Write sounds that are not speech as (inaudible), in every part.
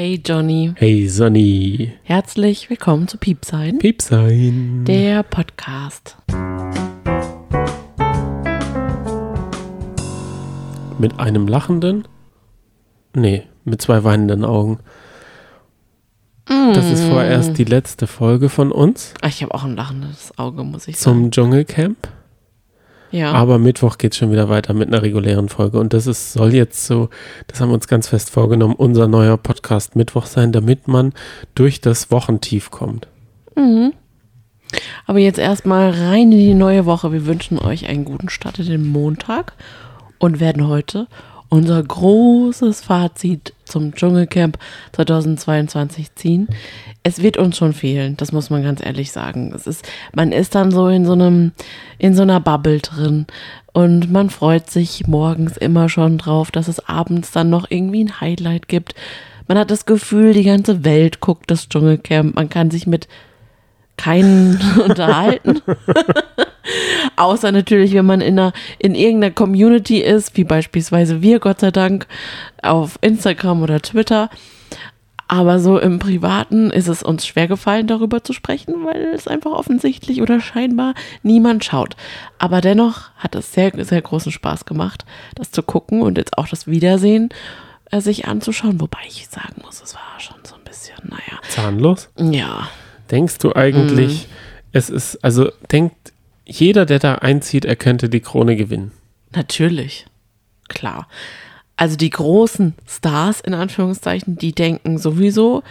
Hey Johnny, Hey Sonny, herzlich willkommen zu Piepsein, Piepsein. der Podcast. Mit einem lachenden? Nee, mit zwei weinenden Augen. Das ist vorerst die letzte Folge von uns Ich habe auch ein lachendes Auge, muss ich sagen. zum Dschungelcamp. Ja, Aber Mittwoch geht es schon wieder weiter mit einer regulären Folge. Und das ist, soll jetzt so, das haben wir uns ganz fest vorgenommen, unser neuer Podcast Mittwoch sein, damit man durch das Wochentief kommt. aber jetzt erstmal rein in die neue Woche. Wir wünschen euch einen guten Start in den Montag und werden heute unser großes Fazit zum Dschungelcamp 2022 ziehen. Es wird uns schon fehlen, das muss man ganz ehrlich sagen. Es ist, man ist dann so in so einem, in so einer Bubble drin und man freut sich morgens immer schon drauf, dass es abends dann noch irgendwie ein Highlight gibt. Man hat das Gefühl, die ganze Welt guckt das Dschungelcamp. Man kann sich mit keinen (laughs) unterhalten. (laughs) Außer natürlich, wenn man in, einer, in irgendeiner Community ist, wie beispielsweise wir, Gott sei Dank, auf Instagram oder Twitter. Aber so im Privaten ist es uns schwer gefallen, darüber zu sprechen, weil es einfach offensichtlich oder scheinbar niemand schaut. Aber dennoch hat es sehr, sehr großen Spaß gemacht, das zu gucken und jetzt auch das Wiedersehen äh, sich anzuschauen. Wobei ich sagen muss, es war schon so ein bisschen, naja, Zahnlos? ja, Denkst du eigentlich, Mhm. es ist, also denkt jeder, der da einzieht, er könnte die Krone gewinnen? Natürlich. Klar. Also die großen Stars in Anführungszeichen, die denken sowieso,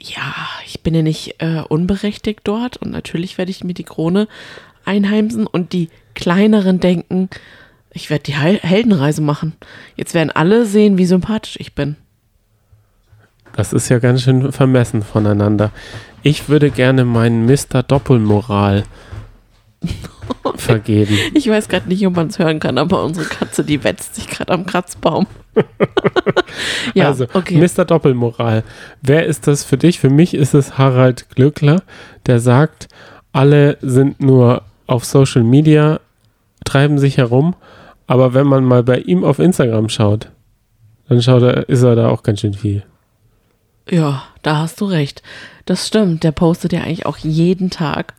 ja, ich bin ja nicht äh, unberechtigt dort und natürlich werde ich mir die Krone einheimsen und die kleineren denken, ich werde die Heil Heldenreise machen. Jetzt werden alle sehen, wie sympathisch ich bin. Das ist ja ganz schön vermessen voneinander. Ich würde gerne meinen Mr. Doppelmoral (laughs) vergeben. Ich weiß gerade nicht, ob man es hören kann, aber unsere Katze, die wetzt sich gerade am Kratzbaum. (laughs) ja, also, okay. Mr. Doppelmoral. Wer ist das für dich? Für mich ist es Harald Glöckler, der sagt, alle sind nur auf Social Media, treiben sich herum, aber wenn man mal bei ihm auf Instagram schaut, dann schaut er, ist er da auch ganz schön viel. Ja, da hast du recht. Das stimmt. Der postet ja eigentlich auch jeden Tag.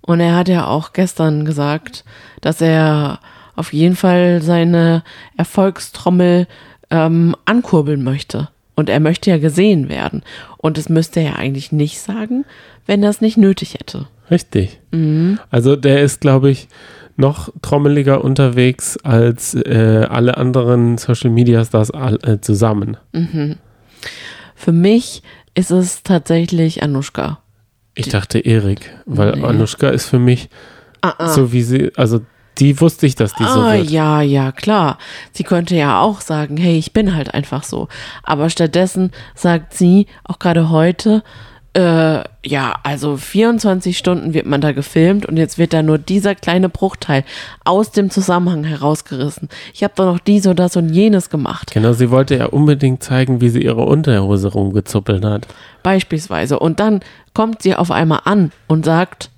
Und er hat ja auch gestern gesagt, dass er auf jeden Fall seine Erfolgstrommel ähm, ankurbeln möchte. Und er möchte ja gesehen werden. Und das müsste er eigentlich nicht sagen, wenn er es nicht nötig hätte. Richtig. Also der ist, glaube ich, noch trommeliger unterwegs als äh, alle anderen Social Media Stars all, äh, zusammen. Für mich ist es tatsächlich Anushka. Ich dachte Erik, weil Nee. Anushka ist für mich Ah, ah. so wie sie, also die wusste ich, dass die so Ah, wird. ja, ja, klar. Sie könnte ja auch sagen, hey, ich bin halt einfach so. Aber stattdessen sagt sie, auch gerade heute, äh, ja, also 24 Stunden wird man da gefilmt und jetzt wird da nur dieser kleine Bruchteil aus dem Zusammenhang herausgerissen. Ich habe doch noch dies und das und jenes gemacht, Genau, sie wollte ja unbedingt zeigen, wie sie ihre Unterhose rumgezuppelt hat. beispielsweise. Und dann kommt sie auf einmal an und sagt,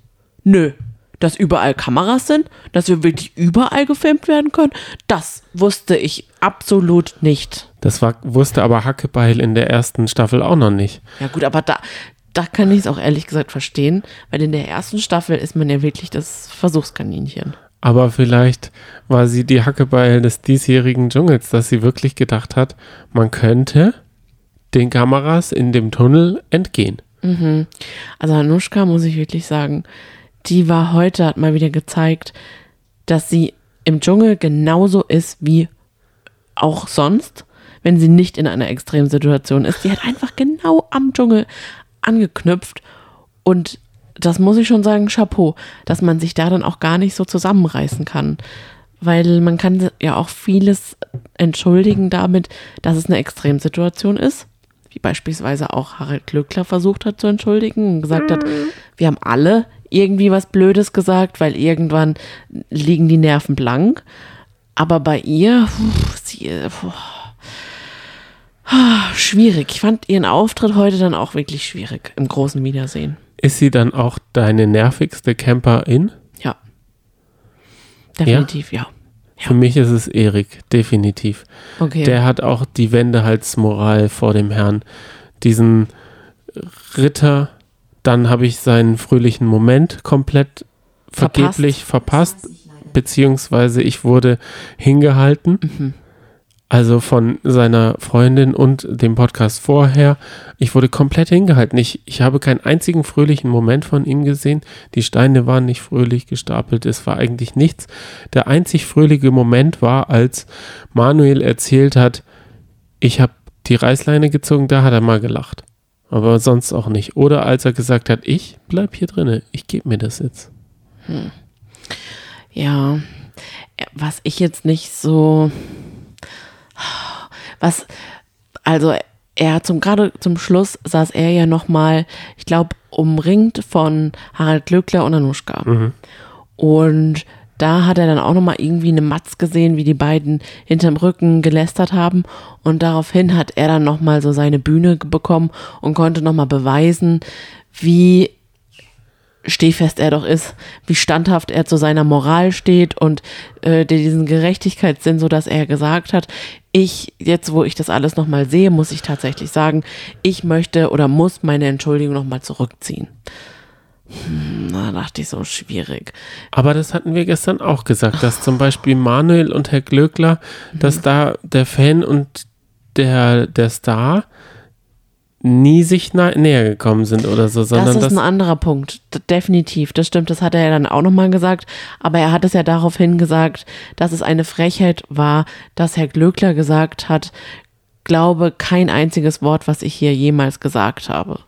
nö, dass überall Kameras sind, dass wir wirklich überall gefilmt werden können, das wusste ich absolut nicht. Das war, wusste aber Hackebeil in der ersten Staffel auch noch nicht. Ja gut, aber da, da kann ich es auch ehrlich gesagt verstehen, weil in der ersten Staffel ist man ja wirklich das Versuchskaninchen. Aber vielleicht war sie die Hackebeil des diesjährigen Dschungels, dass sie wirklich gedacht hat, man könnte den Kameras in dem Tunnel entgehen. Also Anushka, muss ich wirklich sagen, die war heute, hat mal wieder gezeigt, dass sie im Dschungel genauso ist wie auch sonst, wenn sie nicht in einer Extremsituation ist. Die hat einfach genau am Dschungel angeknüpft und das muss ich schon sagen, Chapeau, dass man sich da dann auch gar nicht so zusammenreißen kann. Weil man kann ja auch vieles entschuldigen damit, dass es eine Extremsituation ist. Wie beispielsweise auch Harald Glöckler versucht hat zu entschuldigen und gesagt hat, wir haben alle irgendwie was Blödes gesagt, weil irgendwann liegen die Nerven blank. Aber bei ihr, puh, sie, puh, schwierig. Ich fand ihren Auftritt heute dann auch wirklich schwierig im großen Wiedersehen. Ist sie dann auch deine nervigste Camperin? Ja. Definitiv, ja. Für mich ist es Erik, definitiv. Okay. Der hat auch die Wendehalsmoral vor dem Herrn. diesen Ritter, dann habe ich seinen fröhlichen Moment komplett Verpasst. vergeblich verpasst, beziehungsweise ich wurde hingehalten. Mhm. Also von seiner Freundin und dem Podcast vorher. Ich wurde komplett hingehalten. Ich, ich habe keinen einzigen fröhlichen Moment von ihm gesehen. Die Steine waren nicht fröhlich gestapelt. Es war eigentlich nichts. Der einzig fröhliche Moment war, als Manuel erzählt hat, ich habe die Reißleine gezogen, da hat er mal gelacht. Aber sonst auch nicht. Oder als er gesagt hat, ich bleib hier drinne, ich gebe mir das jetzt. Ja, was ich jetzt nicht so, was, also er zum gerade zum Schluss saß er ja noch mal, ich glaube, umringt von Harald Glöckler und Anuschka. Und da hat er dann auch noch mal irgendwie eine Matz gesehen, wie die beiden hinterm Rücken gelästert haben. Und daraufhin hat er dann noch mal so seine Bühne bekommen und konnte noch mal beweisen, wie stehfest er doch ist, wie standhaft er zu seiner Moral steht und äh, diesen Gerechtigkeitssinn, so dass er gesagt hat, ich, jetzt wo ich das alles nochmal sehe, muss ich tatsächlich sagen, ich möchte oder muss meine Entschuldigung nochmal zurückziehen. Hm, na, dachte ich so schwierig. Aber das hatten wir gestern auch gesagt, dass zum Beispiel Manuel und Herr Glöckler, dass da der Fan und der, der Star nie sich näher gekommen sind oder so, sondern das ist das, ein anderer Punkt, definitiv. Das stimmt, das hat er ja dann auch nochmal gesagt. Aber er hat es ja daraufhin gesagt, dass es eine Frechheit war, dass Herr Glöckler gesagt hat, glaube kein einziges Wort, was ich hier jemals gesagt habe.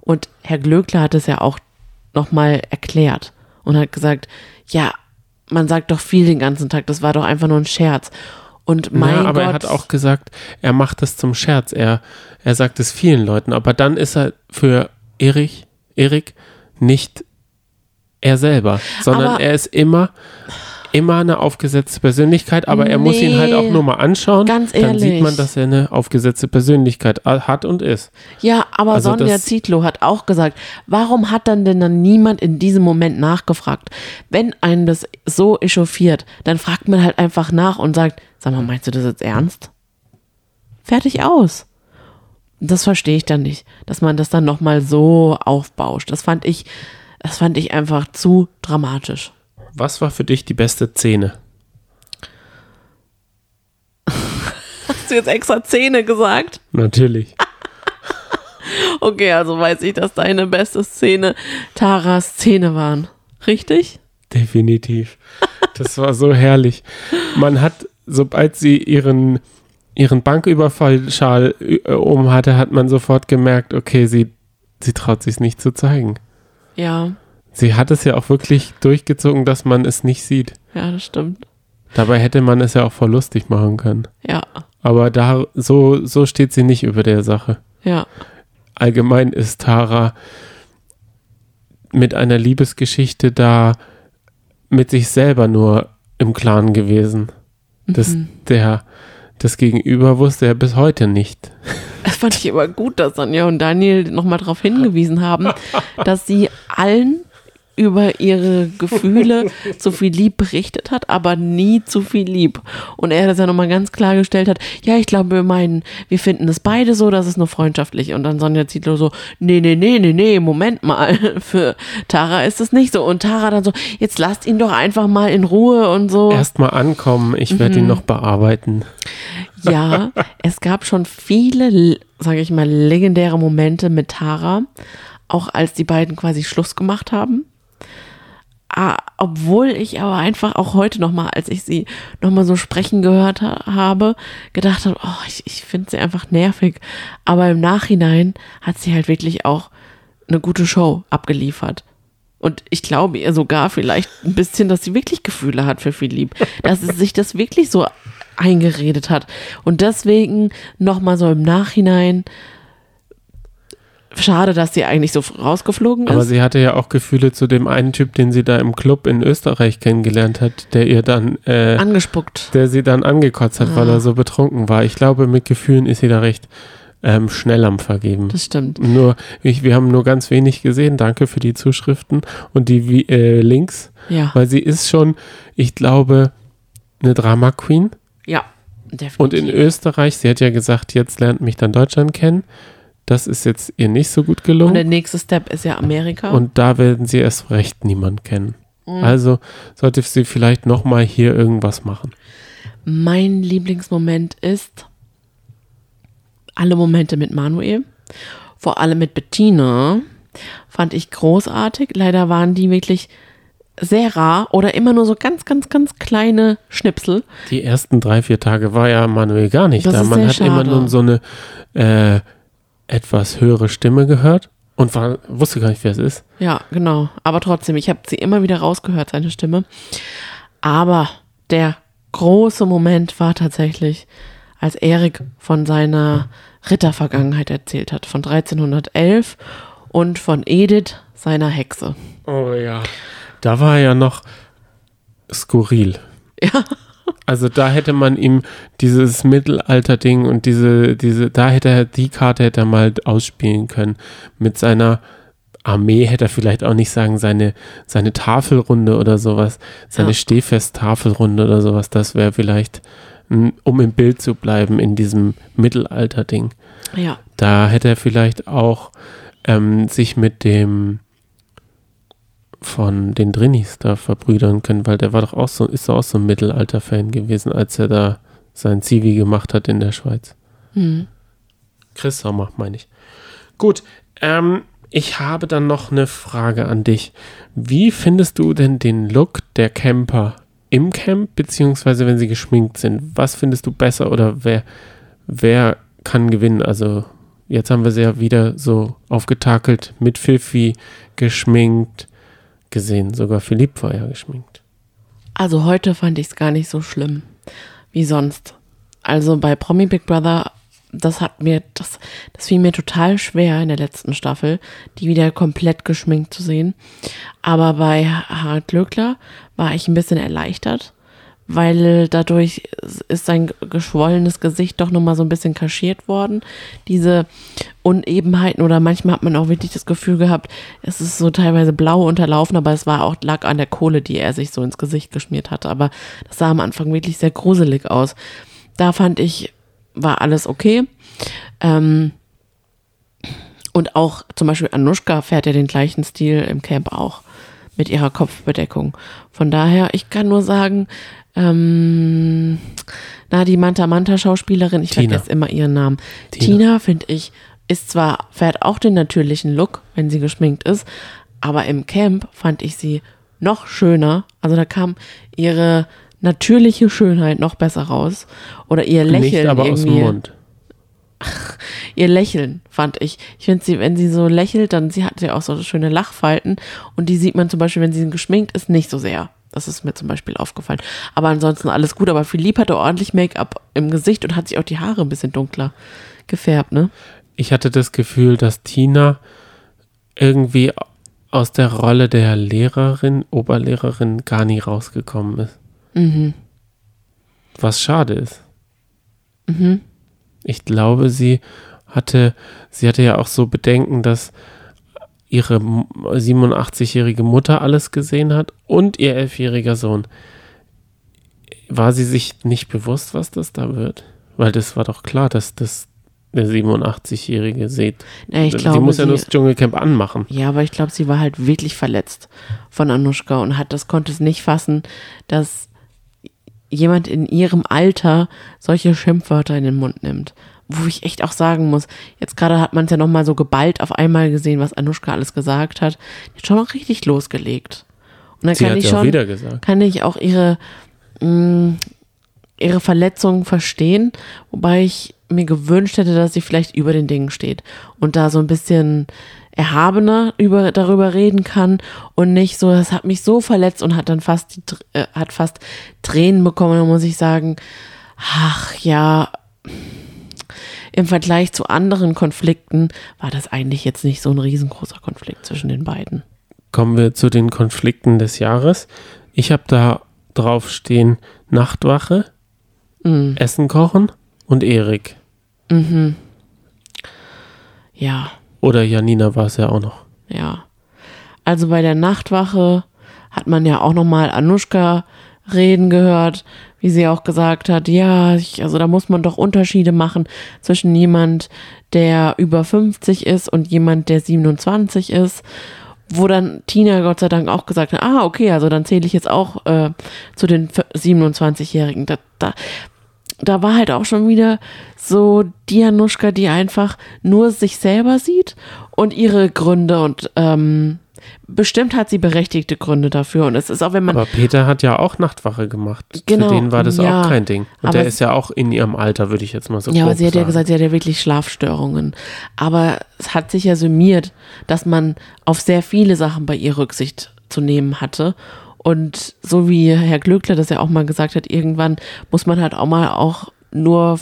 Und Herr Glöckler hat es ja auch nochmal erklärt und hat gesagt, ja, man sagt doch viel den ganzen Tag, das war doch einfach nur ein Scherz. Und mein ja, aber Gott, er hat auch gesagt, er macht das zum Scherz. Er, er sagt es vielen Leuten, aber dann ist er für Erik, Erik nicht er selber, sondern Aber- er ist immer, immer eine aufgesetzte Persönlichkeit, aber er muss ihn halt auch nur mal anschauen. ganz Dann sieht ehrlich. man, dass er eine aufgesetzte Persönlichkeit hat und ist. Ja, aber Also Sonja Zietlow hat auch gesagt, warum hat dann denn dann niemand in diesem Moment nachgefragt? Wenn einen das so echauffiert, dann fragt man halt einfach nach und sagt, sag mal, meinst du das jetzt ernst? Fertig aus. Das verstehe ich dann nicht, dass man das dann nochmal so aufbauscht. Das fand ich, das fand ich einfach zu dramatisch. Was war für dich die beste Szene? (laughs) Hast du jetzt extra Zähne gesagt? Natürlich. (laughs) Okay, also weiß ich, dass deine beste Szene Taras Zähne waren. Richtig? Definitiv. Das war so herrlich. Man hat, sobald sie ihren, ihren Banküberfallschal äh, um hatte, hat man sofort gemerkt, okay, sie, sie traut sich nicht zu zeigen. Ja, Sie hat es ja auch wirklich durchgezogen, dass man es nicht sieht. ja, das stimmt. Dabei hätte man es ja auch voll lustig machen können. Ja, Aber da, so, so steht sie nicht über der Sache. ja, allgemein ist Tara mit einer Liebesgeschichte da mit sich selber nur im Klaren gewesen. Das, der, das Gegenüber wusste er bis heute nicht. Das fand ich aber gut, dass Sonja und Daniel nochmal darauf hingewiesen haben, (laughs) dass sie allen über ihre Gefühle zu viel lieb berichtet hat, aber nie zu viel lieb. Und er das ja nochmal ganz klargestellt hat, ja, ich glaube, wir meinen, wir finden es beide so, das ist nur freundschaftlich. Und dann Sonja Zietlow so, nee, nee, nee, nee, nee, Moment mal, (laughs) für Tara ist es nicht so. Und Tara dann so, jetzt lasst ihn doch einfach mal in Ruhe und so. Erstmal ankommen, ich werde ihn noch bearbeiten. Ja, es gab schon viele, sage ich mal, legendäre Momente mit Tara, auch als die beiden quasi Schluss gemacht haben. Ah, obwohl ich aber einfach auch heute nochmal, als ich sie nochmal so sprechen gehört ha habe, gedacht habe, oh, ich, ich finde sie einfach nervig. Aber im Nachhinein hat sie halt wirklich auch eine gute Show abgeliefert. Und ich glaube ihr sogar vielleicht ein bisschen, dass sie wirklich Gefühle hat für Philipp. Dass sie sich das wirklich so eingeredet hat. Und deswegen nochmal so im Nachhinein, schade, dass sie eigentlich so rausgeflogen Aber ist. sie hatte ja auch Gefühle zu dem einen Typ, den sie da im Club in Österreich kennengelernt hat, der ihr dann, äh, Angespuckt. der sie dann angekotzt hat, weil Ah. er so betrunken war. Ich glaube, mit Gefühlen ist sie da recht ähm, schnell am Vergeben. Das stimmt. Nur, ich, wir haben nur ganz wenig gesehen. Danke für die Zuschriften und die äh, Links, Ja. weil sie ist schon, ich glaube, eine Drama Queen. Ja. Definitiv. Und in Österreich, sie hat ja gesagt, jetzt lernt mich dann Deutschland kennen. Das ist jetzt ihr nicht so gut Und der gelungen. nächste Step ist ja Amerika. Und da werden sie erst recht niemand kennen. Mhm. Also sollte sie vielleicht nochmal hier irgendwas machen. Mein Lieblingsmoment ist alle Momente mit Manuel, vor allem mit Bettina, fand ich großartig. Leider waren die wirklich sehr rar oder immer nur so ganz, ganz, ganz kleine Schnipsel. Die ersten drei, vier Tage war ja Manuel gar nicht Das da. Man hat immer schade. nur so eine äh, etwas höhere Stimme gehört und war, wusste gar nicht, wer es ist. Ja, genau. Aber trotzdem, ich habe sie immer wieder rausgehört, seine Stimme. Aber der große Moment war tatsächlich, als Erik von seiner Rittervergangenheit erzählt hat, von 1311 und von Edith, seiner Hexe. Oh ja. Da war er ja noch skurril. Ja. Also da hätte man ihm dieses Mittelalter-Ding und diese, diese, da hätte er, die Karte hätte er mal ausspielen können. Mit seiner Armee hätte er vielleicht auch nicht sagen, seine, seine Tafelrunde oder sowas, seine Ja. Stehfest-Tafelrunde oder sowas, das wäre vielleicht, mm, um im Bild zu bleiben in diesem Mittelalter-Ding. Ja. Da hätte er vielleicht auch ähm, sich mit dem von den Drinis da verbrüdern können, weil der war doch auch so, ist doch auch so ein Mittelalter-Fan gewesen, als er da sein Zivi gemacht hat in der Schweiz. Hm. Chris Sommer, meine ich. Gut, ähm, ich habe dann noch eine Frage an dich. Wie findest du denn den Look der Camper im Camp, beziehungsweise wenn sie geschminkt sind? Was findest du besser oder wer, wer kann gewinnen? Also, jetzt haben wir sie ja wieder so aufgetakelt, mit Fifi geschminkt gesehen. Sogar Philipp war ja geschminkt. Also heute fand ich es gar nicht so schlimm wie sonst. Also bei Promi Big Brother, das hat mir, das, das fiel mir total schwer in der letzten Staffel, die wieder komplett geschminkt zu sehen. Aber bei Harald Glöckler war ich ein bisschen erleichtert, weil dadurch ist sein geschwollenes Gesicht doch nochmal so ein bisschen kaschiert worden. Diese Unebenheiten oder manchmal hat man auch wirklich das Gefühl gehabt, es ist so teilweise blau unterlaufen, aber es war auch lag an der Kohle, die er sich so ins Gesicht geschmiert hatte. Aber das sah am Anfang wirklich sehr gruselig aus. Da fand ich, war alles okay. Ähm, und auch zum Beispiel Anushka fährt ja den gleichen Stil im Camp auch mit ihrer Kopfbedeckung. Von daher, ich kann nur sagen, ähm, na, die Manta Manta Schauspielerin, ich Tina. vergesse immer ihren Namen. Tina. Tina, finde ich, ist zwar, fährt auch den natürlichen Look, wenn sie geschminkt ist, aber im Camp fand ich sie noch schöner. Also da kam ihre natürliche Schönheit noch besser raus. Oder ihr Lächeln Nicht aber aus dem irgendwie. Mund. (laughs) Ihr Lächeln fand ich. Ich finde sie, wenn sie so lächelt, dann sie hat ja auch so schöne Lachfalten und die sieht man zum Beispiel, wenn sie geschminkt ist, nicht so sehr. Das ist mir zum Beispiel aufgefallen. Aber ansonsten alles gut. Aber Philipp hatte ordentlich Make-up im Gesicht und hat sich auch die Haare ein bisschen dunkler gefärbt, ne? Ich hatte das Gefühl, dass Tina irgendwie aus der Rolle der Lehrerin, Oberlehrerin gar nie rausgekommen ist. Mhm. Was schade ist. Mhm. Ich glaube, sie hatte, sie hatte ja auch so Bedenken, dass ihre M- 87-jährige Mutter alles gesehen hat und ihr elfjähriger Sohn. War sie sich nicht bewusst, was das da wird? Weil das war doch klar, dass das der 87-jährige sieht. Ja, ich sie glaube, muss ja nur das Dschungelcamp anmachen. Ja, aber ich glaube, sie war halt wirklich verletzt von Anushka und hat das konnte es nicht fassen, dass jemand in ihrem Alter solche Schimpfwörter in den Mund nimmt. Wo ich echt auch sagen muss, jetzt gerade hat man es ja nochmal so geballt auf einmal gesehen, was Anushka alles gesagt hat. Die hat schon noch richtig losgelegt. Und dann Sie kann ich ja auch schon, wieder gesagt. kann ich auch ihre, mh, ihre Verletzungen verstehen, wobei ich mir gewünscht hätte, dass sie vielleicht über den Dingen steht und da so ein bisschen erhabener über, darüber reden kann und nicht so, das hat mich so verletzt und hat dann fast, die, äh, hat fast Tränen bekommen. Da muss ich sagen, ach ja, im Vergleich zu anderen Konflikten war das eigentlich jetzt nicht so ein riesengroßer Konflikt zwischen den beiden. Kommen wir zu den Konflikten des Jahres. Ich habe da drauf stehen Nachtwache, Mhm. Essen kochen und Erik. Mhm. Ja. Oder Janina war es ja auch noch. Ja. Also bei der Nachtwache hat man ja auch nochmal Anushka reden gehört, wie sie auch gesagt hat, ja, ich, also da muss man doch Unterschiede machen zwischen jemand, der über 50 ist und jemand, der 27 ist. Wo dann Tina Gott sei Dank auch gesagt hat, ah, okay, also dann zähle ich jetzt auch äh, zu den 27-Jährigen. Da, da, da war halt auch schon wieder so Dianuschka, die einfach nur sich selber sieht und ihre Gründe und ähm, bestimmt hat sie berechtigte Gründe dafür. Und es ist auch, wenn man. Aber Peter hat ja auch Nachtwache gemacht. Genau, Für den war das ja. auch kein Ding. Und der ist ja auch in ihrem Alter, würde ich jetzt mal so Ja, aber sie hat ja sagen. gesagt, sie hat ja wirklich Schlafstörungen. Aber es hat sich ja summiert, dass man auf sehr viele Sachen bei ihr Rücksicht zu nehmen hatte. Und so wie Herr Glöckler das ja auch mal gesagt hat, irgendwann muss man halt auch mal auch nur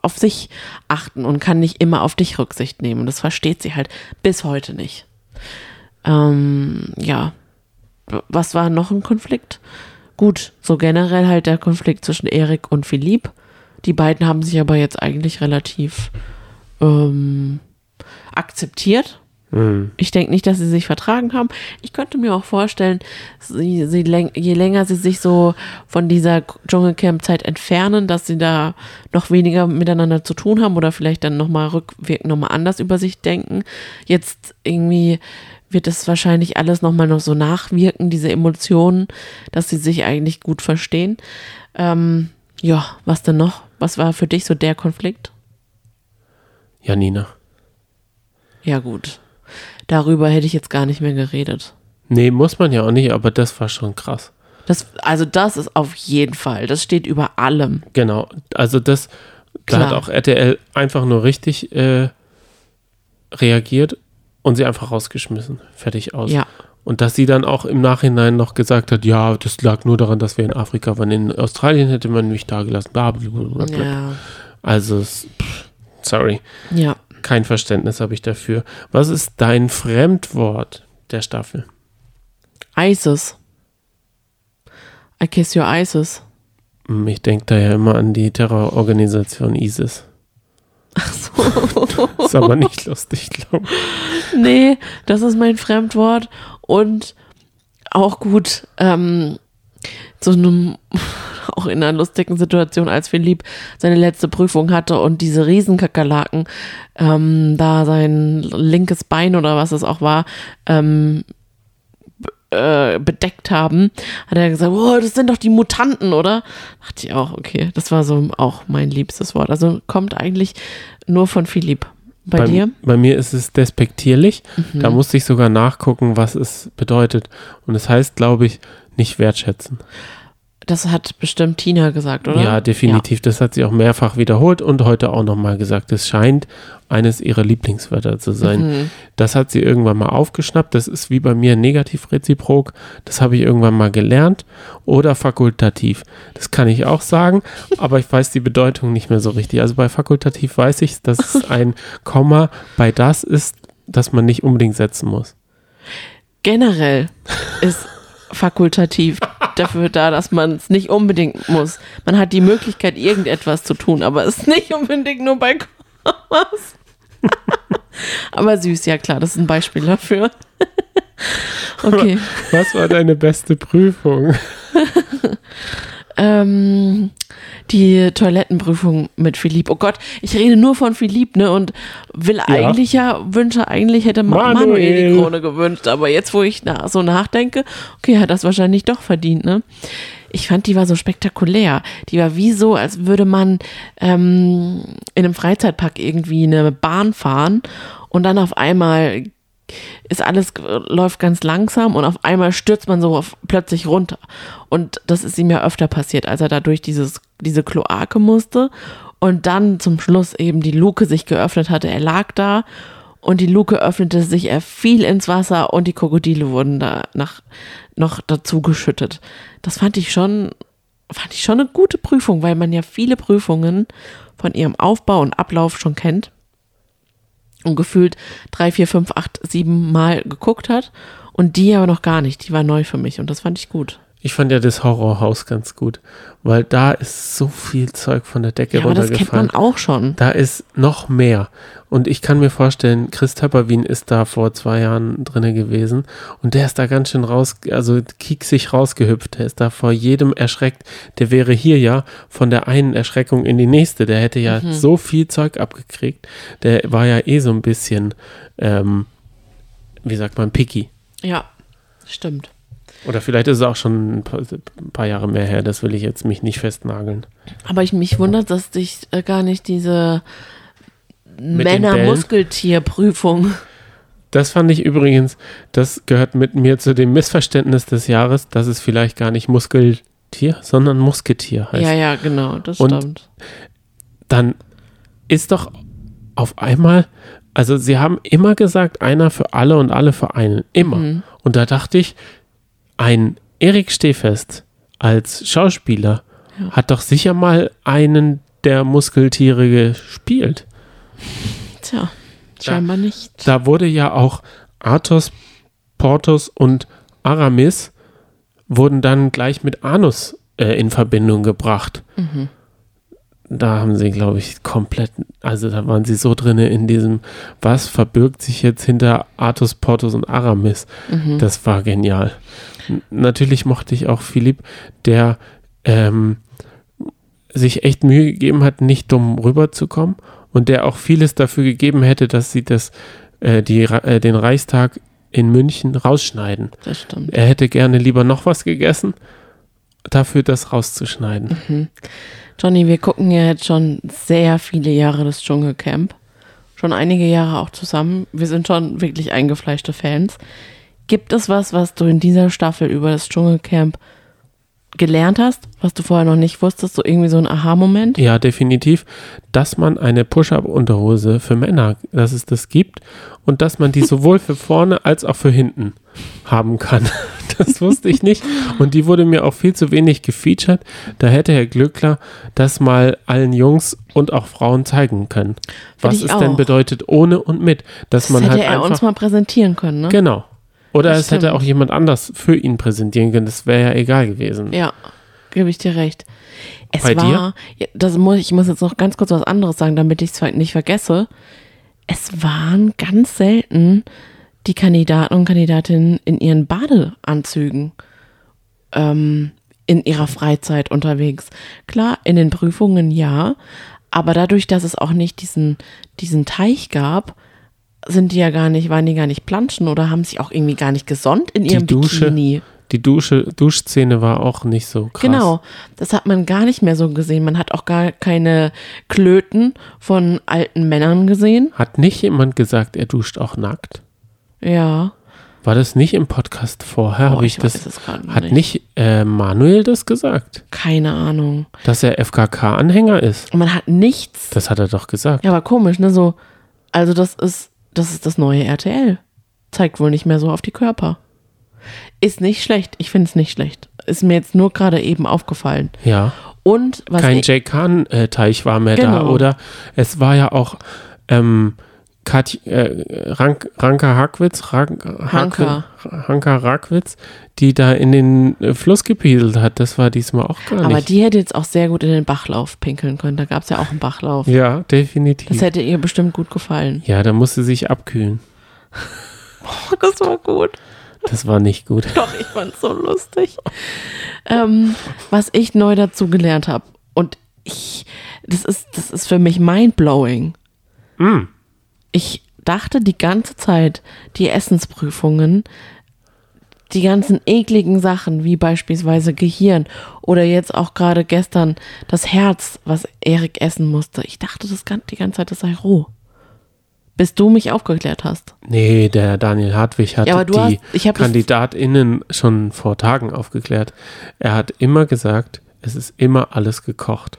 auf sich achten und kann nicht immer auf dich Rücksicht nehmen. Und das versteht sie halt bis heute nicht. Ähm, ja. Was war noch ein Konflikt? Gut, so generell halt der Konflikt zwischen Erik und Philipp. Die beiden haben sich aber jetzt eigentlich relativ ähm, akzeptiert. Mhm. Ich denke nicht, dass sie sich vertragen haben. Ich könnte mir auch vorstellen, sie, sie, je länger sie sich so von dieser Dschungelcamp-Zeit entfernen, dass sie da noch weniger miteinander zu tun haben oder vielleicht dann nochmal rückwirkend nochmal anders über sich denken. Jetzt irgendwie wird es wahrscheinlich alles nochmal noch so nachwirken, diese Emotionen, dass sie sich eigentlich gut verstehen. Ähm, ja, was denn noch? Was war für dich so der Konflikt? Janina. Ja, gut. Darüber hätte ich jetzt gar nicht mehr geredet. Nee, muss man ja auch nicht, aber das war schon krass. Das, also das ist auf jeden Fall, das steht über allem. Genau. Also das, da Klar. hat auch RTL einfach nur richtig äh, reagiert und sie einfach rausgeschmissen. Fertig aus. Ja, Und dass sie dann auch im Nachhinein noch gesagt hat, ja, das lag nur daran, dass wir in Afrika waren. In Australien hätte man mich da gelassen. Bla, bla, bla, bla. ja, Also, pff, sorry, ja. kein Verständnis habe ich dafür. Was ist dein Fremdwort der Staffel? ISIS. I kiss your ISIS. Hm, Ich denke da ja immer an die Terrororganisation ISIS. Ach so. Ist aber nicht lustig, glaube ich. nee, das ist mein Fremdwort. Und auch gut, ähm, so einem, (laughs) auch in einer lustigen Situation, als Philipp seine letzte Prüfung hatte und diese Riesenkakerlaken ähm, da sein linkes Bein oder was es auch war, ähm, äh, bedeckt haben, hat er gesagt, oh, das sind doch die Mutanten, oder? Dachte ich auch, okay, das war so auch mein liebstes Wort. Also kommt eigentlich nur von Philipp. Bei, dir? Mhm. Bei mir ist es despektierlich. Da musste ich sogar nachgucken, was es bedeutet. Und es heißt, glaube ich, nicht wertschätzen. Das hat bestimmt Tina gesagt, oder? Ja, definitiv. Das hat sie auch mehrfach wiederholt und heute auch nochmal gesagt. Es scheint eines ihrer Lieblingswörter zu sein. Mhm. Das hat sie irgendwann mal aufgeschnappt. Das ist wie bei mir negativ-reziprok. Das habe ich irgendwann mal gelernt. Oder fakultativ. Das kann ich auch sagen, (laughs) aber ich weiß die Bedeutung nicht mehr so richtig. Also bei fakultativ weiß ich, dass es (laughs) ein Komma bei das ist, das man nicht unbedingt setzen muss. Generell ist fakultativ dafür da, dass man es nicht unbedingt muss. Man hat die Möglichkeit, irgendetwas zu tun, aber es ist nicht unbedingt nur bei Kommas. (laughs) aber süß, ja klar, das ist ein Beispiel dafür. (laughs) okay. Was war deine beste Prüfung? (laughs) Ähm, die Toilettenprüfung mit Philipp. Oh Gott, ich rede nur von Philipp, ne? Und will eigentlich ja, wünsche, eigentlich hätte Ma Manuel. Manuel die Krone gewünscht. Aber jetzt, wo ich na, so nachdenke, okay, hat das wahrscheinlich doch verdient, ne? Ich fand, die war so spektakulär. Die war wie so, als würde man ähm, in einem Freizeitpark irgendwie eine Bahn fahren und dann auf einmal ist alles läuft ganz langsam und auf einmal stürzt man so auf, plötzlich runter. Und das ist ihm ja öfter passiert, als er da durch dieses, diese Kloake musste und dann zum Schluss eben die Luke sich geöffnet hatte. Er lag da und die Luke öffnete sich, er fiel ins Wasser und die Krokodile wurden da nach, noch dazu geschüttet. Das fand ich schon, fand ich schon eine gute Prüfung, weil man ja viele Prüfungen von ihrem Aufbau und Ablauf schon kennt und gefühlt drei, vier, fünf, acht, sieben Mal geguckt hat und die aber noch gar nicht. Die war neu für mich und das fand ich gut. Ich fand ja das Horrorhaus ganz gut, weil da ist so viel Zeug von der Decke Ja, aber das kennt man runtergefallen. auch schon. Da ist noch mehr. Und ich kann mir vorstellen, Chris Töpperwien ist da vor zwei Jahren drinne gewesen und der ist da ganz schön raus, also kieksig rausgehüpft. Der ist da vor jedem erschreckt. Der wäre hier ja von der einen Erschreckung in die nächste. Der hätte ja Mhm. so viel Zeug abgekriegt. Der war ja eh so ein bisschen, ähm, wie sagt man, picky. Ja, stimmt. Oder vielleicht ist es auch schon ein paar, ein paar Jahre mehr her. Das will ich jetzt mich nicht festnageln. Aber ich mich wundert, dass dich äh, gar nicht diese? Männer-Muskeltier-Prüfung. Das fand ich übrigens, das gehört mit mir zu dem Missverständnis des Jahres, dass es vielleicht gar nicht Muskeltier, sondern Musketier heißt. Ja, ja, genau, das Und- stimmt. Dann ist doch auf einmal, also sie haben immer gesagt, einer für alle und alle für einen. Immer. Mhm. Und da dachte ich, ein Erik Stehfest als Schauspieler hat doch sicher mal einen der Muskeltiere gespielt. Tja, scheinbar nicht. Da wurde ja auch Athos, Porthos und Aramis wurden dann gleich mit Anus äh, in Verbindung gebracht. Da haben sie, glaube ich, komplett, also da waren sie so drinne in diesem, was verbirgt sich jetzt hinter Athos, Porthos und Aramis. Das war genial. Natürlich mochte ich auch Philipp, der ähm, sich echt Mühe gegeben hat, nicht dumm rüberzukommen und der auch vieles dafür gegeben hätte, dass sie das, äh, die, äh, den Reichstag in München rausschneiden. Das stimmt. Er hätte gerne lieber noch was gegessen, dafür das rauszuschneiden. Johnny, wir gucken ja jetzt schon sehr viele Jahre das Dschungelcamp. Schon einige Jahre auch zusammen. Wir sind schon wirklich eingefleischte Fans. Gibt es was, was du in dieser Staffel über das Dschungelcamp gelernt hast, was du vorher noch nicht wusstest? So irgendwie so ein Aha-Moment? Ja, definitiv, dass man eine Push-Up-Unterhose für Männer, dass es das gibt und dass man die (laughs) sowohl für vorne als auch für hinten haben kann. (laughs) Das wusste ich nicht und die wurde mir auch viel zu wenig gefeatured. Da hätte Herr Glückler das mal allen Jungs und auch Frauen zeigen können, was ich es denn auch. bedeutet ohne und mit, dass Das man hätte halt er einfach uns mal präsentieren können, ne? genau. Oder Das es hätte auch jemand anders für ihn präsentieren können. Das wäre ja egal gewesen. Ja, gebe ich dir recht. Es Bei war, ja, das muss, ich muss jetzt noch ganz kurz was anderes sagen, damit ich es nicht vergesse. Es waren ganz selten die Kandidaten und Kandidatinnen in ihren Badeanzügen ähm, in ihrer Freizeit unterwegs. Klar, in den Prüfungen ja, aber dadurch, dass es auch nicht diesen, diesen Teich gab, sind die ja gar nicht, waren die gar nicht planschen oder haben sich auch irgendwie gar nicht gesonnt in ihrem Dusche, Bikini. Die Dusche, Duschszene war auch nicht so krass. Genau, das hat man gar nicht mehr so gesehen. Man hat auch gar keine Klöten von alten Männern gesehen. Hat nicht jemand gesagt, er duscht auch nackt? Ja. War das nicht im Podcast vorher? Boah, Habe ich, ich das? noch hat nicht. nicht äh, Manuel das gesagt, Keine Ahnung. dass er FKK-Anhänger ist? Und man hat nichts. Das hat er doch gesagt. Ja, aber komisch, ne? So, also das ist, das ist das neue RTL. Zeigt wohl nicht mehr so auf die Körper. Ist nicht schlecht. Ich finde es nicht schlecht. Ist mir jetzt nur gerade eben aufgefallen. Ja. Und was Kein Jay Kahn-Teich war mehr da, Genau. oder? Es war ja auch ähm, Katj, äh, Rank, Ranka Hackwitz, Rank, Hanka. Hanka Rackwitz, die da in den äh, Fluss gepieselt hat. Das war diesmal auch gar aber nicht. die hätte jetzt auch sehr gut in den Bachlauf pinkeln können. Da gab es ja auch einen Bachlauf. ja, definitiv. Das hätte ihr bestimmt gut gefallen. ja, da musste sie sich abkühlen. (laughs) Oh, das war gut. Das war nicht gut. (laughs) Doch, ich fand's so lustig. ähm, was ich neu dazu gelernt habe und ich, das ist, das ist für mich mindblowing. Mm. Ich dachte die ganze Zeit, die Essensprüfungen, die ganzen ekligen Sachen, wie beispielsweise Gehirn oder jetzt auch gerade gestern das Herz, was Erik essen musste. Ich dachte das die ganze Zeit, das sei roh. Bis du mich aufgeklärt hast. Nee, der Daniel Hartwig hat Ja, die hast- KandidatInnen schon vor Tagen aufgeklärt. Er hat immer gesagt, es ist immer alles gekocht.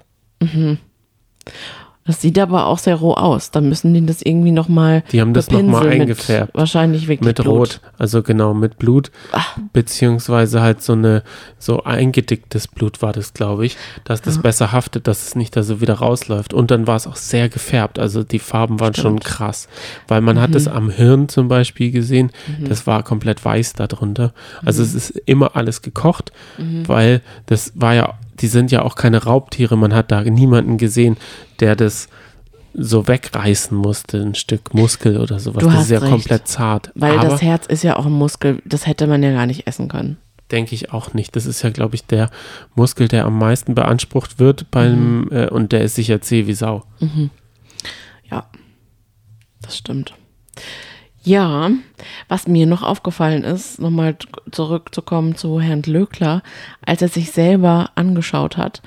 Das sieht aber auch sehr roh aus. Dann müssen die das irgendwie nochmal. Die haben das nochmal eingefärbt. Wahrscheinlich wirklich mit Blut. Rot. Also genau, mit Blut. Ach. Beziehungsweise halt so eine, so eingedicktes Blut war das, glaube ich, dass das ja. besser haftet, dass es nicht da so wieder rausläuft. Und dann war es auch sehr gefärbt. Also die Farben waren Stimmt. schon krass. Weil man mhm. hat es am Hirn zum Beispiel gesehen. Mhm. Das war komplett weiß darunter. Also mhm. es ist immer alles gekocht, mhm. weil das war ja die sind ja auch keine Raubtiere. Man hat da niemanden gesehen, der das so wegreißen musste, ein Stück Muskel oder sowas. Du das ist ja recht. komplett zart. Weil Aber das Herz ist ja auch ein Muskel, das hätte man ja gar nicht essen können. Denke ich auch nicht. Das ist ja, glaube ich, der Muskel, der am meisten beansprucht wird beim, mhm. äh, und der ist sicher zäh wie Sau. Mhm. Ja, das stimmt. Ja, was mir noch aufgefallen ist, nochmal zurückzukommen zu Herrn Löckler, als er sich selber angeschaut hat,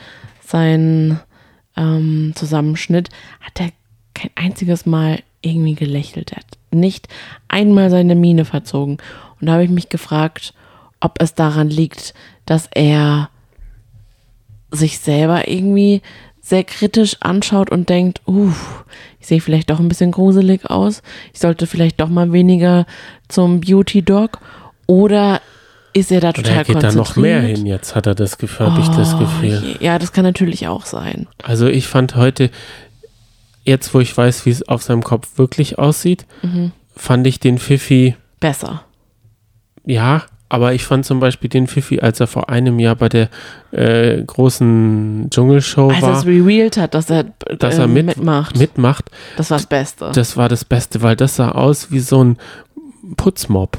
sein ähm, Zusammenschnitt, hat er kein einziges Mal irgendwie gelächelt. Er hat nicht einmal seine Miene verzogen. Und da habe ich mich gefragt, ob es daran liegt, dass er sich selber irgendwie sehr kritisch anschaut und denkt, uff, ich sehe vielleicht doch ein bisschen gruselig aus, ich sollte vielleicht doch mal weniger zum Beauty Dog oder ist er da total oder er geht da noch mehr hin jetzt, hat er das Gefühl, oh, habe ich das oh, Gefühl. Ja, das kann natürlich auch sein. Also ich fand heute, jetzt wo ich weiß, wie es auf seinem Kopf wirklich aussieht, mhm. fand ich den Fifi besser. Ja, aber ich fand zum Beispiel den Fifi, als er vor einem Jahr bei der äh, großen Dschungelshow als war. Als er es revealed hat, dass er, dass er äh, mit, mitmacht. mitmacht. Das war das Beste. Das war das Beste, weil das sah aus wie so ein Putzmob.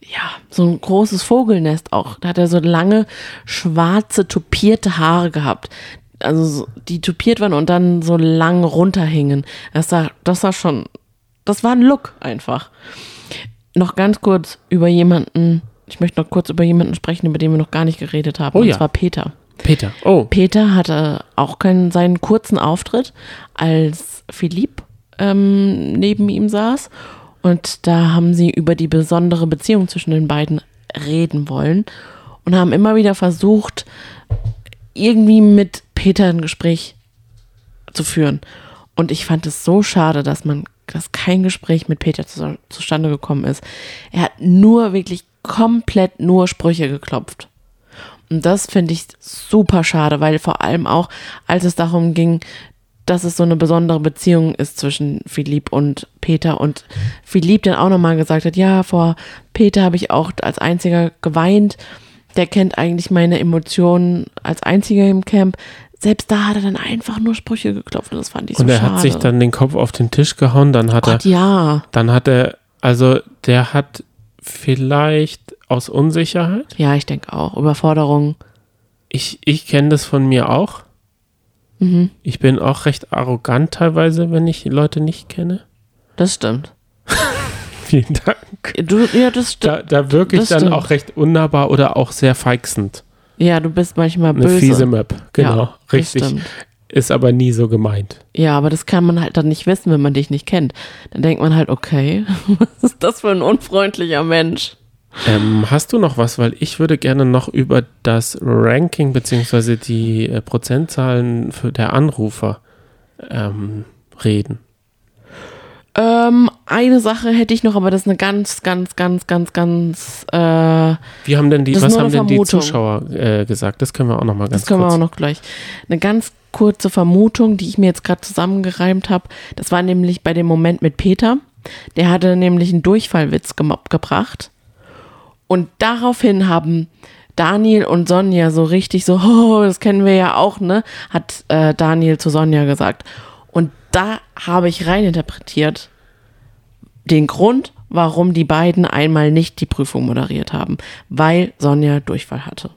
Ja, so ein großes Vogelnest auch. Da hat er so lange, schwarze, tupierte Haare gehabt. Also so, die tupiert waren und dann so lang runterhingen. Das sah, das war schon, das war ein Look einfach. Noch ganz kurz über jemanden, ich möchte noch kurz über jemanden sprechen, über den wir noch gar nicht geredet haben. Oh, und ja. zwar Peter. Peter, oh. Peter hatte auch keinen, seinen kurzen Auftritt, als Philipp ähm, neben ihm saß. Und da haben sie über die besondere Beziehung zwischen den beiden reden wollen und haben immer wieder versucht, irgendwie mit Peter ein Gespräch zu führen. Und ich fand es so schade, dass man, dass kein Gespräch mit Peter zu, zustande gekommen ist. Er hat nur wirklich komplett nur Sprüche geklopft. Und das finde ich super schade, weil vor allem auch, als es darum ging, dass es so eine besondere Beziehung ist zwischen Philipp und Peter und Philipp dann auch nochmal gesagt hat, ja, vor Peter habe ich auch als einziger geweint. Der kennt eigentlich meine Emotionen als einziger im Camp. Selbst da hat er dann einfach nur Sprüche geklopft und das fand ich so schade. Und er hat sich dann den Kopf auf den Tisch gehauen, dann hat Gott, er, ja. dann hat er, also der hat vielleicht aus Unsicherheit. Ja, ich denke auch. Überforderung. Ich, ich kenne das von mir auch. Mhm. Ich bin auch recht arrogant teilweise, wenn ich Leute nicht kenne. Das stimmt. (laughs) Vielen Dank. Du, ja, das Da, da wirke ich dann stimmt. auch recht unnahbar oder auch sehr feixend. Ja, du bist manchmal böse. Eine fiese Map, genau. Ja, richtig. Ist aber nie so gemeint. Ja, aber das kann man halt dann nicht wissen, wenn man dich nicht kennt. Dann denkt man halt, okay, (laughs) was ist das für ein unfreundlicher Mensch? Ähm, hast du noch was? Weil ich würde gerne noch über das Ranking bzw. die äh, Prozentzahlen für der Anrufer ähm, reden. Ähm, eine Sache hätte ich noch, aber das ist eine ganz, ganz, ganz, ganz, ganz. Äh, Wie haben denn die, was haben denn die Zuschauer äh, gesagt? Das können wir auch noch mal ganz kurz. Das können kurz. wir auch noch gleich. Eine ganz kurze Vermutung, die ich mir jetzt gerade zusammengereimt habe. Das war nämlich bei dem Moment mit Peter. Der hatte nämlich einen Durchfallwitz ge gebracht. Und daraufhin haben Daniel und Sonja so richtig so, (laughs) oh, das kennen wir ja auch, ne? Hat äh, Daniel zu Sonja gesagt. Und da habe ich reininterpretiert den Grund, warum die beiden einmal nicht die Prüfung moderiert haben, weil Sonja Durchfall hatte.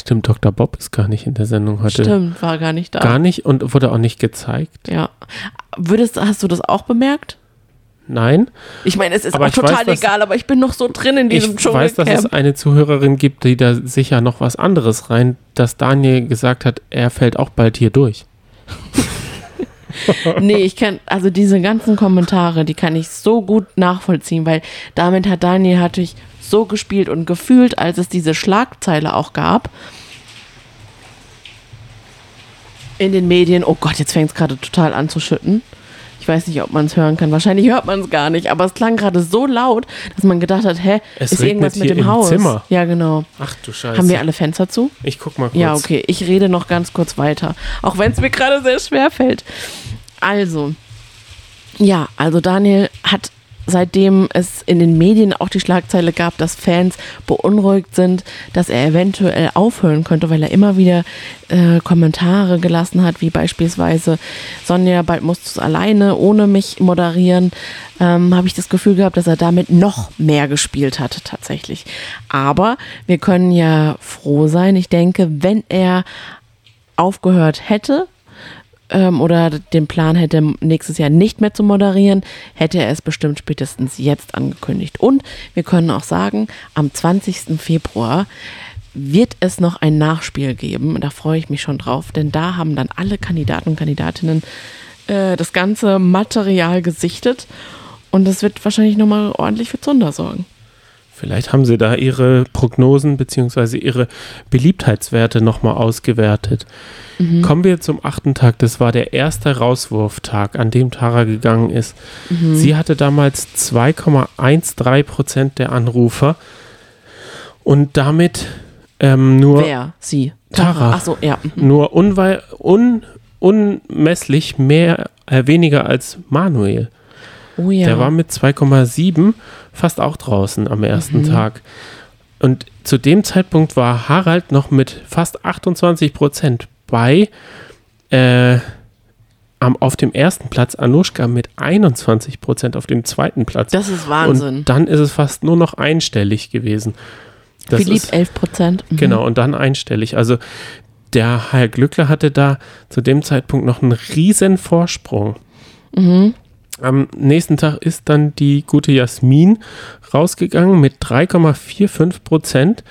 Stimmt, Dr. Bob ist gar nicht in der Sendung heute. Stimmt, war gar nicht da. Gar nicht und wurde auch nicht gezeigt. Ja. Würdest, hast du das auch bemerkt? Nein. Ich meine, es ist aber auch total weiß, egal, aber ich bin noch so drin in diesem Ich weiß, dass es eine Zuhörerin gibt, die da sicher noch was anderes rein, dass Daniel gesagt hat, er fällt auch bald hier durch. (laughs) nee, ich kann, also diese ganzen Kommentare, die kann ich so gut nachvollziehen, weil damit hat Daniel natürlich so gespielt und gefühlt, als es diese Schlagzeile auch gab. In den Medien, oh Gott, jetzt fängt es gerade total an zu schütten. Ich weiß nicht, ob man es hören kann. Wahrscheinlich hört man es gar nicht, aber es klang gerade so laut, dass man gedacht hat, hä, Es ist irgendwas mit dem Haus? Zimmer. Ja, genau. Ach du Scheiße. Haben wir alle Fenster zu? ich guck mal kurz. Ja, okay. Ich rede noch ganz kurz weiter. Auch wenn es mir gerade sehr schwer fällt. Also, ja, also Daniel hat seitdem es in den Medien auch die Schlagzeile gab, dass Fans beunruhigt sind, dass er eventuell aufhören könnte, weil er immer wieder äh, Kommentare gelassen hat, wie beispielsweise Sonja, bald musst du es alleine ohne mich moderieren, ähm, habe ich das Gefühl gehabt, dass er damit noch mehr gespielt hat tatsächlich. Aber wir können ja froh sein. Ich denke, wenn er aufgehört hätte, ähm, oder den Plan hätte, nächstes Jahr nicht mehr zu moderieren, hätte er es bestimmt spätestens jetzt angekündigt. Und wir können auch sagen, am 20. Februar wird es noch ein Nachspiel geben. Da freue ich mich schon drauf, denn da haben dann alle Kandidaten und Kandidatinnen äh, das ganze Material gesichtet. Und das wird wahrscheinlich nochmal ordentlich für Zunder sorgen. Vielleicht haben sie da ihre Prognosen bzw. ihre Beliebtheitswerte nochmal ausgewertet. Mhm. Kommen wir zum achten Tag. Das war der erste Rauswurftag, an dem Tara gegangen ist. Mhm. Sie hatte damals 2,13 Prozent der Anrufer und damit ähm, nur, Wer? Sie. Tara. Ach so, ja. Mhm. nur unwei un unmesslich mehr, äh, weniger als Manuel. Oh ja. Der war mit 2,7 fast auch draußen am ersten Mhm. Tag. Und zu dem Zeitpunkt war Harald noch mit fast 28 Prozent bei äh, am, auf dem ersten Platz, Anushka mit 21 Prozent auf dem zweiten Platz. das ist Wahnsinn. Und dann ist es fast nur noch einstellig gewesen. Das Philipp ist, 11 Prozent. Mhm. Genau, und dann einstellig. Also der Herr Glückler hatte da zu dem Zeitpunkt noch einen riesen Vorsprung. Mhm. Am nächsten Tag ist dann die gute Jasmin rausgegangen mit 3,45 Prozent.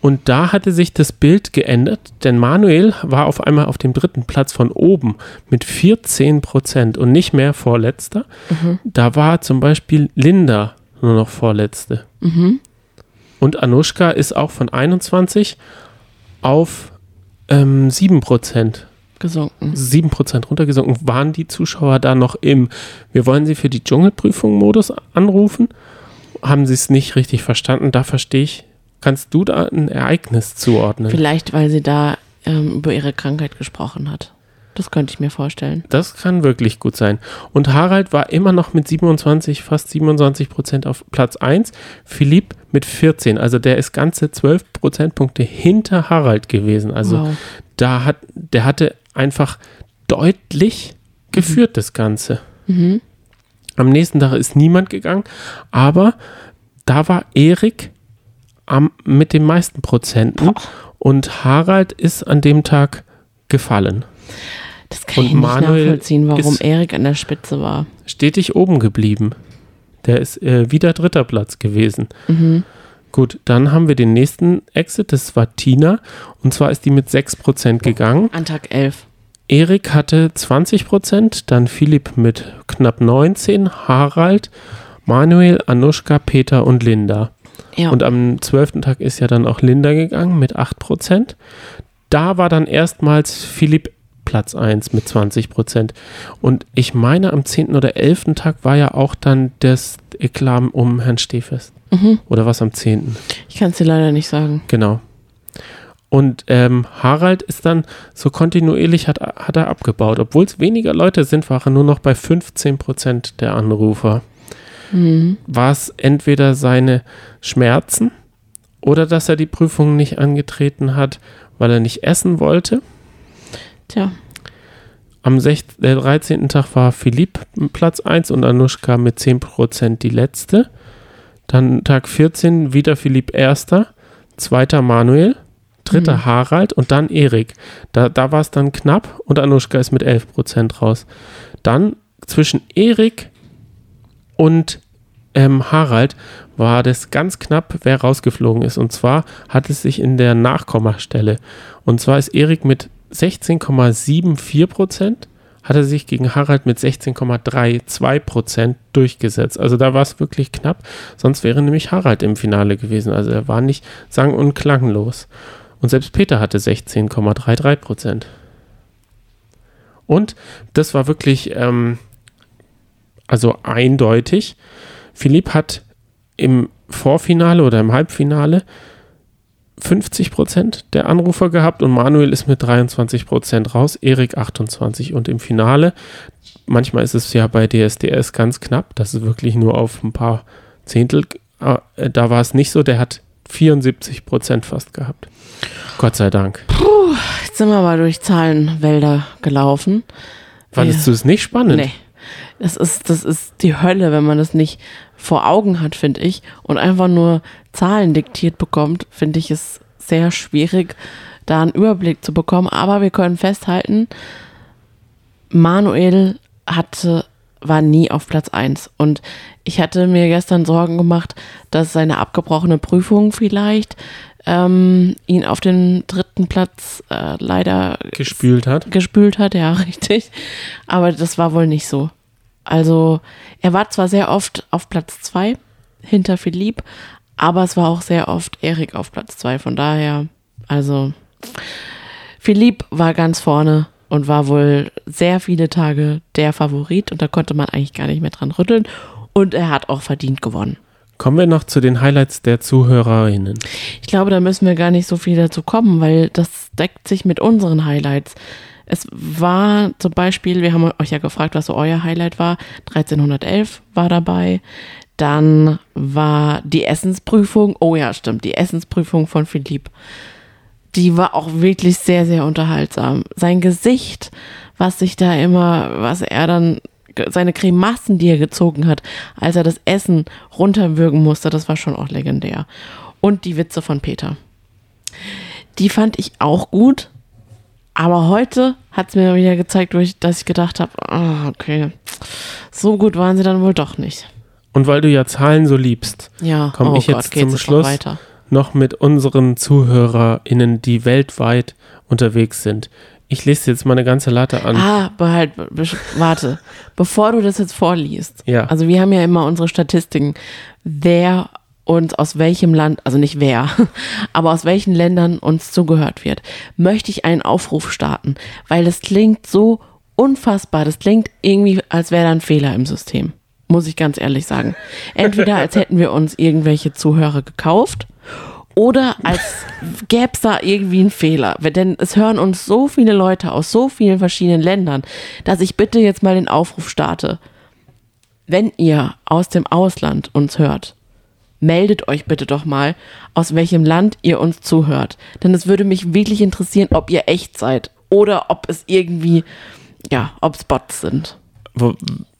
Und da hatte sich das Bild geändert, denn Manuel war auf einmal auf dem dritten Platz von oben mit 14 Prozent und nicht mehr Vorletzter. Mhm. Da war zum Beispiel Linda nur noch Vorletzte. Mhm. Und Anushka ist auch von 21 auf ähm, 7 Prozent Gesunken. 7% runtergesunken. Waren die Zuschauer da noch im Wir wollen sie für die Dschungelprüfung-Modus anrufen? Haben sie es nicht richtig verstanden? Da verstehe ich. Kannst du da ein Ereignis zuordnen? Vielleicht, weil sie da ähm, über ihre Krankheit gesprochen hat. Das könnte ich mir vorstellen. Das kann wirklich gut sein. Und Harald war immer noch mit 27, fast 27 Prozent auf Platz 1. Philipp mit 14. Also der ist ganze 12 Prozentpunkte hinter Harald gewesen. Also wow. da hat, der hatte einfach deutlich geführt, das Ganze. Mhm. Am nächsten Tag ist niemand gegangen, aber da war Erik am, mit den meisten Prozenten und Harald ist an dem Tag gefallen. Das kann Und ich nicht Manuel nachvollziehen, warum Erik an der Spitze war. Stetig oben geblieben. Der ist äh, wieder dritter Platz gewesen. Mhm. Gut, dann haben wir den nächsten Exit, das war Tina. Und zwar ist die mit 6% gegangen. An Tag 11. Erik hatte 20%, dann Philipp mit knapp 19, Harald, Manuel, Anushka, Peter und Linda. Ja. Und am 12. Tag ist ja dann auch Linda gegangen mit 8%. Da war dann erstmals Philipp Platz 1 mit 20%. Und ich meine, am 10. oder 11. Tag war ja auch dann das Eklat um Herrn Stehfest. mhm. Oder was am 10.? Ich kann es dir leider nicht sagen. Genau. Und ähm, Harald ist dann so kontinuierlich, hat, hat er abgebaut. Obwohl es weniger Leute sind, war er nur noch bei 15% der Anrufer. Mhm. War es entweder seine Schmerzen oder dass er die Prüfung nicht angetreten hat, weil er nicht essen wollte. Tja. Am 16, äh, 13. Tag war Philipp Platz 1 und Anushka mit 10% die letzte. Dann Tag 14 wieder Philipp erster, zweiter Manuel, dritter Mhm. Harald und dann Erik. Da, da war es dann knapp und Anushka ist mit 11% raus. Dann zwischen Erik und ähm, Harald war das ganz knapp, wer rausgeflogen ist. Und zwar hat es sich in der Nachkommastelle. Und zwar ist Erik mit 16,74 Prozent, hat er sich gegen Harald mit 16,32 Prozent durchgesetzt. Also da war es wirklich knapp. Sonst wäre nämlich Harald im Finale gewesen. Also er war nicht sang- und klanglos. Und selbst Peter hatte 16,33 Prozent. Und das war wirklich, ähm, also eindeutig. Philipp hat im Vorfinale oder im Halbfinale 50 Prozent der Anrufer gehabt und Manuel ist mit 23 Prozent raus, Erik 28 und im Finale, manchmal ist es ja bei DSDS ganz knapp, das ist wirklich nur auf ein paar Zehntel, äh, da war es nicht so, der hat 74 Prozent fast gehabt. Gott sei Dank. Puh, jetzt sind wir mal durch Zahlenwälder gelaufen. Fandest du es nicht spannend? Nee. Das ist, das ist die Hölle, wenn man das nicht vor Augen hat, finde ich, und einfach nur Zahlen diktiert bekommt, finde ich es sehr schwierig, da einen Überblick zu bekommen. Aber wir können festhalten, Manuel hatte, war nie auf Platz 1. Und ich hatte mir gestern Sorgen gemacht, dass seine abgebrochene Prüfung vielleicht ähm, ihn auf den dritten Platz äh, leider gespült hat. Gespült hat, ja, (laughs) richtig. Aber das war wohl nicht so. Also er war zwar sehr oft auf Platz zwei hinter Philipp, aber es war auch sehr oft Erik auf Platz zwei. Von daher, also Philipp war ganz vorne und war wohl sehr viele Tage der Favorit und da konnte man eigentlich gar nicht mehr dran rütteln. Und er hat auch verdient gewonnen. Kommen wir noch zu den Highlights der Zuhörerinnen. Ich glaube, da müssen wir gar nicht so viel dazu kommen, weil das deckt sich mit unseren Highlights. Es war zum Beispiel, wir haben euch ja gefragt, was so euer Highlight war. 1311 war dabei. Dann war die Essensprüfung. Oh ja, stimmt, die Essensprüfung von Philipp. Die war auch wirklich sehr, sehr unterhaltsam. Sein Gesicht, was sich da immer, was er dann, seine Grimassen, die er gezogen hat, als er das Essen runterwürgen musste, das war schon auch legendär. Und die Witze von Peter. Die fand ich auch gut. Aber heute hat es mir wieder gezeigt, dass ich gedacht habe, oh, okay, so gut waren sie dann wohl doch nicht. Und weil du ja Zahlen so liebst, ja. komme oh ich Gott, jetzt zum Schluss noch, noch mit unseren ZuhörerInnen, die weltweit unterwegs sind. Ich lese jetzt mal eine ganze Latte an. Ah, behalt, warte. Bevor du das jetzt vorliest. Ja. Also wir haben ja immer unsere Statistiken. Wer und aus welchem Land, also nicht wer, (laughs) aber aus welchen Ländern uns zugehört wird, möchte ich einen Aufruf starten, weil das klingt so unfassbar. Das klingt irgendwie, als wäre da ein Fehler im System. Muss ich ganz ehrlich sagen. Entweder als hätten wir uns irgendwelche Zuhörer gekauft oder als gäbe es da irgendwie einen Fehler. Denn es hören uns so viele Leute aus so vielen verschiedenen Ländern, dass ich bitte jetzt mal den Aufruf starte. Wenn ihr aus dem Ausland uns hört, meldet euch bitte doch mal, aus welchem Land ihr uns zuhört. Denn es würde mich wirklich interessieren, ob ihr echt seid oder ob es irgendwie, ja, ob es Bots sind.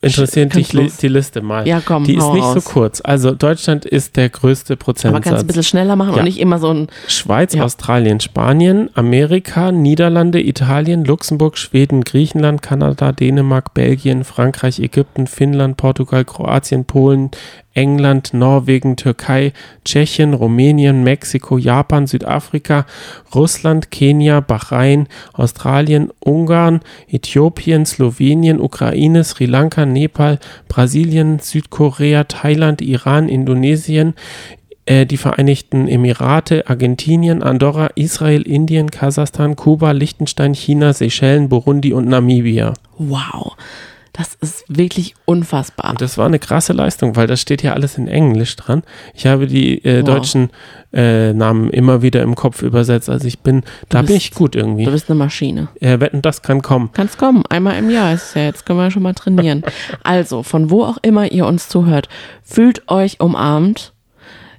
Wo, interessiert dich die Liste mal? Ja, komm, Die ist nicht raus. so kurz. Also Deutschland ist der größte Prozentsatz. Aber kannst ein bisschen schneller machen Ja. und nicht immer so ein. Schweiz, Ja. Australien, Spanien, Amerika, Niederlande, Italien, Luxemburg, Schweden, Griechenland, Kanada, Dänemark, Belgien, Frankreich, Ägypten, Finnland, Portugal, Kroatien, Polen, England, Norwegen, Türkei, Tschechien, Rumänien, Mexiko, Japan, Südafrika, Russland, Kenia, Bahrain, Australien, Ungarn, Äthiopien, Slowenien, Ukraine, Sri Lanka, Nepal, Brasilien, Südkorea, Thailand, Iran, Indonesien, äh, die Vereinigten Emirate, Argentinien, Andorra, Israel, Indien, Kasachstan, Kuba, Liechtenstein, China, Seychellen, Burundi und Namibia. Wow. Das ist wirklich unfassbar. Und das war eine krasse Leistung, weil das steht ja alles in Englisch dran. Ich habe die äh, Wow. deutschen äh, Namen immer wieder im Kopf übersetzt. Also ich bin, da bin bist- ich gut irgendwie. Du bist eine Maschine. Äh, wetten, das kann kommen. Kannst kommen, einmal im Jahr ist es ja, jetzt können wir schon mal trainieren. (laughs) Also, von wo auch immer ihr uns zuhört, fühlt euch umarmt.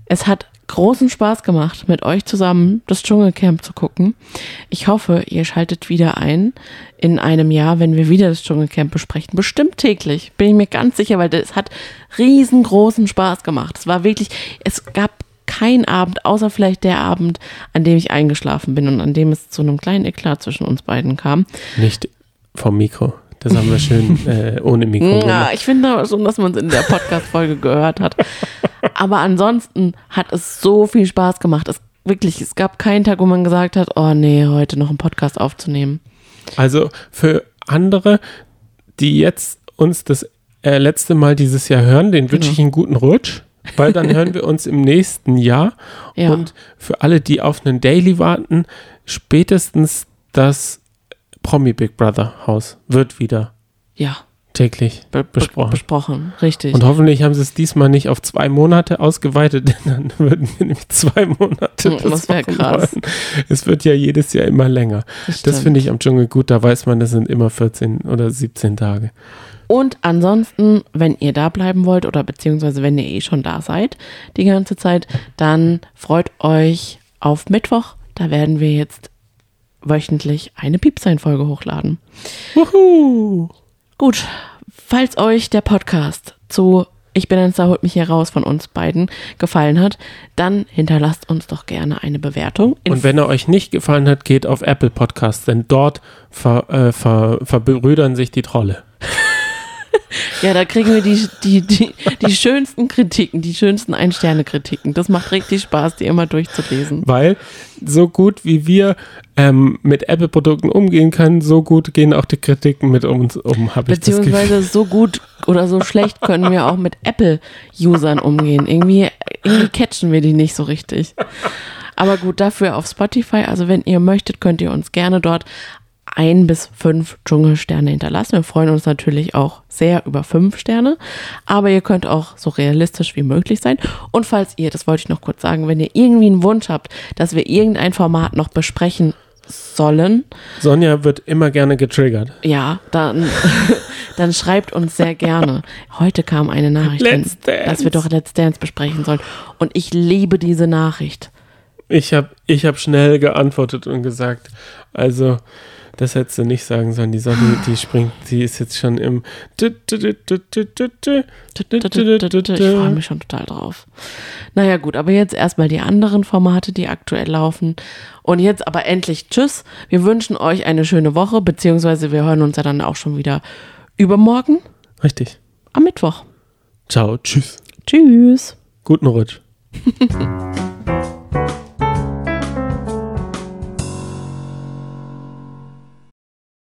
Es hat großen Spaß gemacht, mit euch zusammen das Dschungelcamp zu gucken. Ich hoffe, ihr schaltet wieder ein in einem Jahr, wenn wir wieder das Dschungelcamp besprechen. Bestimmt täglich, bin ich mir ganz sicher, weil es hat riesengroßen Spaß gemacht. Es war wirklich, es gab keinen Abend, außer vielleicht der Abend, an dem ich eingeschlafen bin und an dem es zu einem kleinen Eklat zwischen uns beiden kam. Nicht vom Mikro. Das haben wir schön (laughs) äh, ohne Mikro Ja, ich finde schon, dass man es in der Podcast-Folge gehört hat. Aber ansonsten hat es so viel Spaß gemacht. Es wirklich, es gab keinen Tag, wo man gesagt hat, oh nee, heute noch einen Podcast aufzunehmen. Also für andere, die jetzt uns das äh, letzte Mal dieses Jahr hören, den wünsche Genau. ich einen guten Rutsch, weil dann hören wir uns im nächsten Jahr. Ja. Und für alle, die auf einen Daily warten, spätestens das Promi Big Brother Haus wird wieder Ja, täglich be besprochen. besprochen, richtig. Und hoffentlich haben sie es diesmal nicht auf zwei Monate ausgeweitet, (laughs) denn dann würden wir nämlich zwei Monate. Das wär machen krass. wollen. Es wird ja jedes Jahr immer länger. Das stimmt. finde ich am Dschungel gut, da weiß man, das sind immer 14 oder 17 Tage. Und ansonsten, wenn ihr da bleiben wollt oder beziehungsweise wenn ihr eh schon da seid die ganze Zeit, dann freut euch auf Mittwoch. Da werden wir jetzt wöchentlich eine Piepsein-Folge hochladen. Wuhu! Gut, falls euch der Podcast zu Ich bin ein Star, holt mich hier raus von uns beiden gefallen hat, dann hinterlasst uns doch gerne eine Bewertung. Und wenn er euch nicht gefallen hat, geht auf Apple Podcasts, denn dort ver, äh, ver, verbrüdern sich die Trolle. Ja, da kriegen wir die, die, die, die schönsten Kritiken, die schönsten Ein-Sterne-Kritiken. Das macht richtig Spaß, die immer durchzulesen. Weil so gut wie wir ähm, mit Apple-Produkten umgehen können, so gut gehen auch die Kritiken mit uns um, habe ich das Gefühl. Beziehungsweise so gut oder so schlecht können wir auch mit Apple-Usern umgehen. Irgendwie, irgendwie catchen wir die nicht so richtig. Aber gut, dafür auf Spotify. Also wenn ihr möchtet, könnt ihr uns gerne dort ein bis fünf Dschungelsterne hinterlassen. Wir freuen uns natürlich auch sehr über fünf Sterne, aber ihr könnt auch so realistisch wie möglich sein. Und falls ihr, das wollte ich noch kurz sagen, wenn ihr irgendwie einen Wunsch habt, dass wir irgendein Format noch besprechen sollen, Sonja wird immer gerne getriggert. ja, dann, (laughs) dann schreibt uns sehr gerne. Heute kam eine Nachricht, Let's Dance. dass wir doch Let's Dance besprechen sollen. Und ich liebe diese Nachricht. Ich habe ich hab schnell geantwortet und gesagt, also das hättest du nicht sagen sollen. Die Sonne, die springt, die ist jetzt schon im. Ich freue mich schon total drauf. Naja, gut, aber jetzt erstmal die anderen Formate, die aktuell laufen. Und jetzt aber endlich Tschüss. Wir wünschen euch eine schöne Woche, beziehungsweise wir hören uns ja dann auch schon wieder übermorgen Richtig. am Mittwoch. Ciao, tschüss. Tschüss. Guten Rutsch. (laughs)